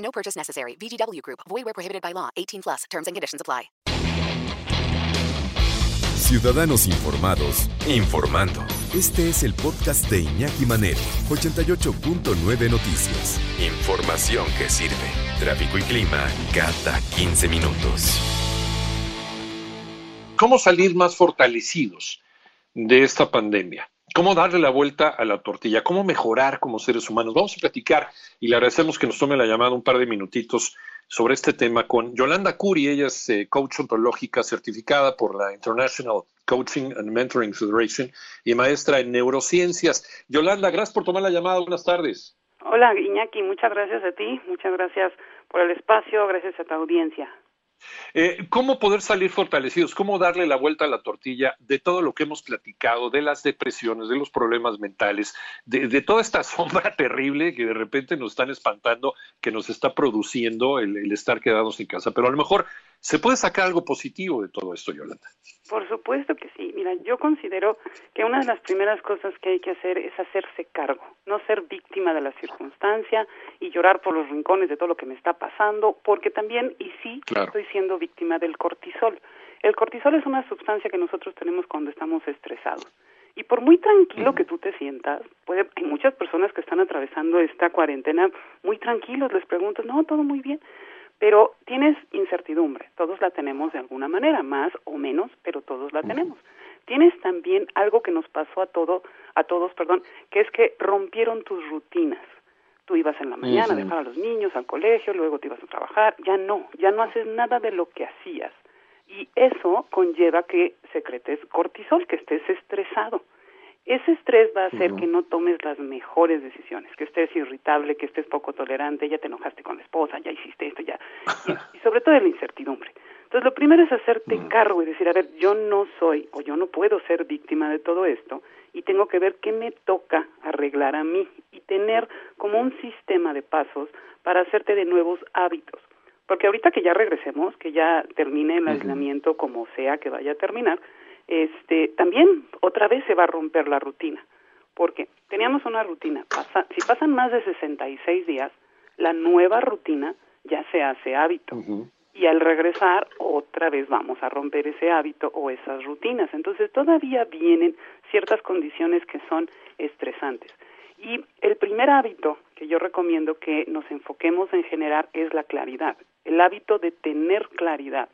No purchase necessary. VGW Group. Void where prohibited by law. 18 plus. Terms and conditions apply. Ciudadanos informados, informando. Este es el podcast de Iñaki Manero, 88.9 Noticias. Información que sirve. Tráfico y clima cada 15 minutos. ¿Cómo salir más fortalecidos de esta pandemia? ¿Cómo darle la vuelta a la tortilla? ¿Cómo mejorar como seres humanos? Vamos a platicar y le agradecemos que nos tome la llamada un par de minutitos sobre este tema con Yolanda Curi. Ella es eh, coach ontológica certificada por la International Coaching and Mentoring Federation y maestra en neurociencias. Yolanda, gracias por tomar la llamada. Buenas tardes. Hola, Iñaki. Muchas gracias a ti. Muchas gracias por el espacio. Gracias a tu audiencia. Eh, ¿Cómo poder salir fortalecidos? ¿Cómo darle la vuelta a la tortilla de todo lo que hemos platicado, de las depresiones, de los problemas mentales, de, toda esta sombra terrible que de repente nos están espantando, que nos está produciendo el, el estar quedados en casa? Pero a lo mejor ¿Se puede sacar algo positivo de todo esto, Yolanda? Por supuesto que sí. Mira, yo considero que una de las primeras cosas que hay que hacer es hacerse cargo, no ser víctima de la circunstancia y llorar por los rincones de todo lo que me está pasando, porque también, y sí, estoy siendo víctima del cortisol. El cortisol es una sustancia que nosotros tenemos cuando estamos estresados. Y por muy tranquilo que tú te sientas, puede, hay muchas personas que están atravesando esta cuarentena muy tranquilos, les preguntas, no, todo muy bien, pero tienes incertidumbre, todos la tenemos de alguna manera, más o menos, pero todos la tenemos. Tienes también algo que nos pasó a todo, a todos, perdón, que es que rompieron tus rutinas. Tú ibas en la mañana a dejar a los niños al colegio, luego te ibas a trabajar, ya no, ya no haces nada de lo que hacías. Y eso conlleva que secretes cortisol, que estés estresado. Ese estrés va a hacer que no tomes las mejores decisiones, que estés irritable, que estés poco tolerante, ya te enojaste con la esposa, ya hiciste esto, ya. Y, sobre todo la incertidumbre. Entonces, lo primero es hacerte cargo y decir, a ver, yo no soy o yo no puedo ser víctima de todo esto y tengo que ver qué me toca arreglar a mí y tener como un sistema de pasos para hacerte de nuevos hábitos. Porque ahorita que ya regresemos, que ya termine el aislamiento como sea que vaya a terminar, este, también otra vez se va a romper la rutina, porque teníamos una rutina, si pasan más de 66 días, la nueva rutina ya se hace hábito. Y al regresar, otra vez vamos a romper ese hábito o esas rutinas. Entonces, todavía vienen ciertas condiciones que son estresantes. Y el primer hábito que yo recomiendo que nos enfoquemos en generar es la claridad, el hábito de tener claridad.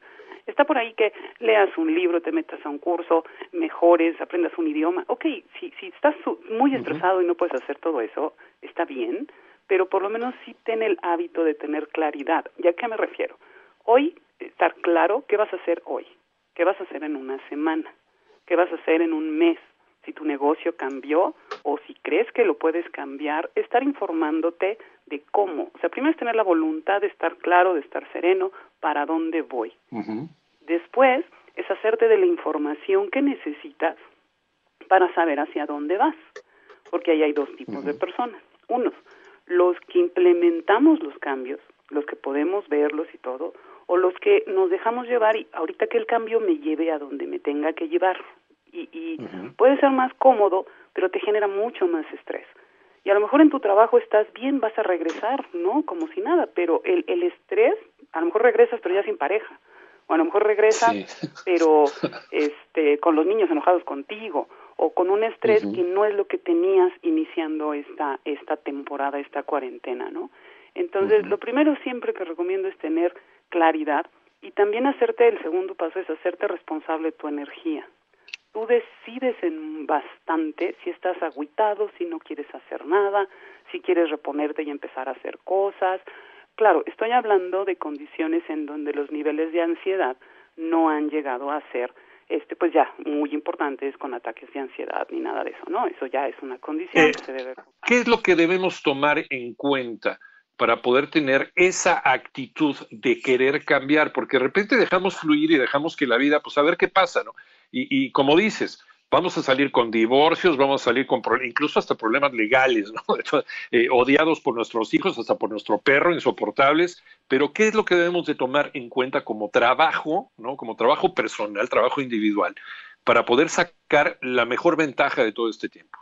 Está por ahí que leas un libro, te metas a un curso, mejores, aprendas un idioma. Ok, si, si estás muy estresado y no puedes hacer todo eso, está bien, pero por lo menos sí ten el hábito de tener claridad. ¿Ya a qué me refiero? Hoy, estar claro qué vas a hacer hoy, qué vas a hacer en una semana, qué vas a hacer en un mes, si tu negocio cambió o si crees que lo puedes cambiar, estar informándote de cómo. O sea, primero es tener la voluntad de estar claro, de estar sereno, para dónde voy. Después es hacerte de la información que necesitas para saber hacia dónde vas, porque ahí hay dos tipos de personas. Unos, los que implementamos los cambios, los que podemos verlos y todo, o los que nos dejamos llevar y ahorita que el cambio me lleve a donde me tenga que llevar. Y, y puede ser más cómodo, pero te genera mucho más estrés. Y a lo mejor en tu trabajo estás bien, vas a regresar, ¿no? Como si nada, pero el, el estrés, a lo mejor regresas pero ya sin pareja, o a lo mejor regresas pero este con los niños enojados contigo, o con un estrés que no es lo que tenías iniciando esta, esta temporada, esta cuarentena, ¿no? Entonces, lo primero siempre que recomiendo es tener claridad y también hacerte, el segundo paso es hacerte responsable de tu energía tú decides en bastante si estás agüitado, si no quieres hacer nada, si quieres reponerte y empezar a hacer cosas. Claro, estoy hablando de condiciones en donde los niveles de ansiedad no han llegado a ser este pues ya muy importantes con ataques de ansiedad ni nada de eso, ¿no? Eso ya es una condición eh, que se debe ¿Qué es lo que debemos tomar en cuenta para poder tener esa actitud de querer cambiar, porque de repente dejamos fluir y dejamos que la vida, pues a ver qué pasa, ¿no? Y, y como dices, vamos a salir con divorcios, vamos a salir con incluso hasta problemas legales, ¿no? Eh, odiados por nuestros hijos, hasta por nuestro perro, insoportables, pero ¿qué es lo que debemos de tomar en cuenta como trabajo, ¿no? Como trabajo personal, trabajo individual, para poder sacar la mejor ventaja de todo este tiempo?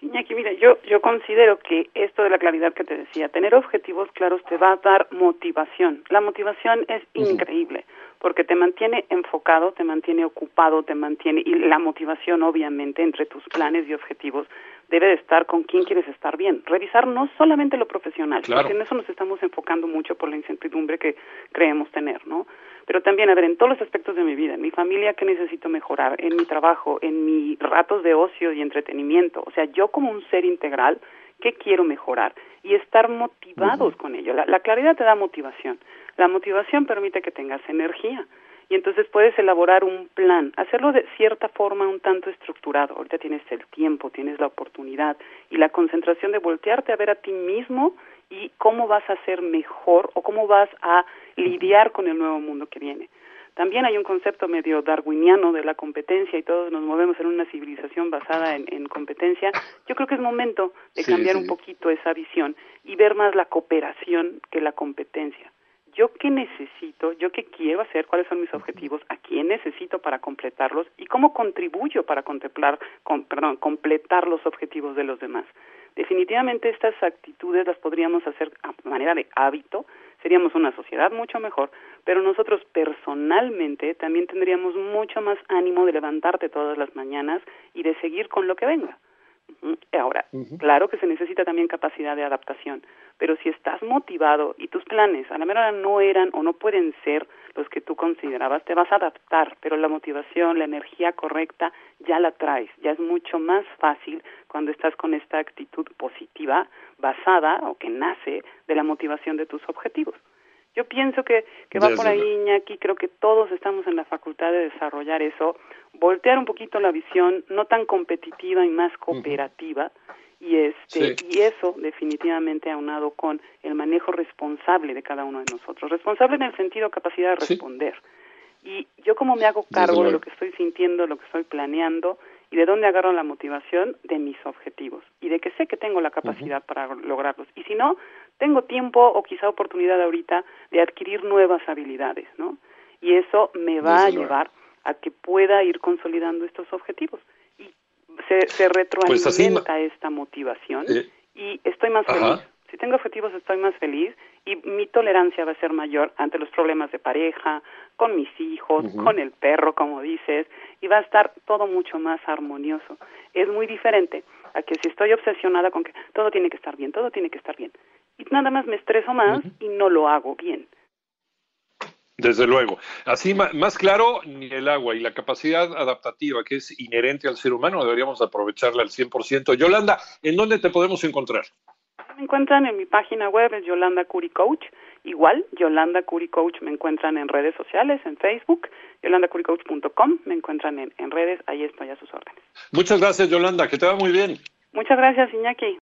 Sí, Iñaki, mira, yo, yo considero que esto de la claridad que te decía, tener objetivos claros te va a dar motivación. La motivación es increíble porque te mantiene enfocado, te mantiene ocupado, te mantiene y la motivación obviamente entre tus planes y objetivos debe de estar con quién quieres estar bien. Revisar no solamente lo profesional, porque en eso nos estamos enfocando mucho por la incertidumbre que creemos tener, ¿no? Pero también, a ver, en todos los aspectos de mi vida, en mi familia, ¿qué necesito mejorar? En mi trabajo, en mis ratos de ocio y entretenimiento. O sea, yo como un ser integral, ¿qué quiero mejorar? Y estar motivados con ello. la claridad te da motivación. La motivación permite que tengas energía y entonces puedes elaborar un plan, hacerlo de cierta forma un tanto estructurado. Ahorita tienes el tiempo, tienes la oportunidad y la concentración de voltearte a ver a ti mismo y cómo vas a ser mejor o cómo vas a lidiar con el nuevo mundo que viene. También hay un concepto medio darwiniano de la competencia y todos nos movemos en una civilización basada en, competencia. Yo creo que es momento de cambiar un poquito esa visión y ver más la cooperación que la competencia yo qué necesito, yo qué quiero hacer, cuáles son mis objetivos, a quién necesito para completarlos y cómo contribuyo para contemplar, perdón, completar los objetivos de los demás. Definitivamente estas actitudes las podríamos hacer a manera de hábito, seríamos una sociedad mucho mejor, pero nosotros personalmente también tendríamos mucho más ánimo de levantarte todas las mañanas y de seguir con lo que venga. Ahora, claro que se necesita también capacidad de adaptación, pero si estás motivado y tus planes a la mera no eran o no pueden ser los que tú considerabas, te vas a adaptar, pero la motivación, la energía correcta ya la traes, ya es mucho más fácil cuando estás con esta actitud positiva basada o que nace de la motivación de tus objetivos. Yo pienso que, que va por ahí, Iñaki, creo que todos estamos en la facultad de desarrollar eso, voltear un poquito la visión, no tan competitiva y más cooperativa, y este y eso definitivamente aunado con el manejo responsable de cada uno de nosotros. Responsable en el sentido capacidad de responder. Y yo como me hago cargo de lo que estoy sintiendo lo que estoy planeando y de dónde agarro la motivación de mis objetivos y de que sé que tengo la capacidad para lograrlos. Y si no tengo tiempo o quizá oportunidad ahorita de adquirir nuevas habilidades no y eso me va a llevar a que pueda ir consolidando estos objetivos. Se, se pues retroalimenta esta motivación eh, y estoy más feliz. Si tengo objetivos estoy más feliz y mi tolerancia va a ser mayor ante los problemas de pareja, con mis hijos, con el perro, como dices, y va a estar todo mucho más armonioso. Es muy diferente a que si estoy obsesionada con que todo tiene que estar bien, todo tiene que estar bien, y nada más me estreso más y no lo hago bien. Desde luego. Así más claro, ni el agua y la capacidad adaptativa que es inherente al ser humano deberíamos aprovecharla al 100%. Yolanda, ¿en dónde te podemos encontrar? Me encuentran en mi página web, es Yolanda Curi Coach. Igual, Yolanda Curi Coach me encuentran en redes sociales, en Facebook, yolandacuricoach.com, me encuentran en, en redes, ahí estoy a sus órdenes. Muchas gracias, Yolanda, que te va muy bien. Muchas gracias, Iñaki.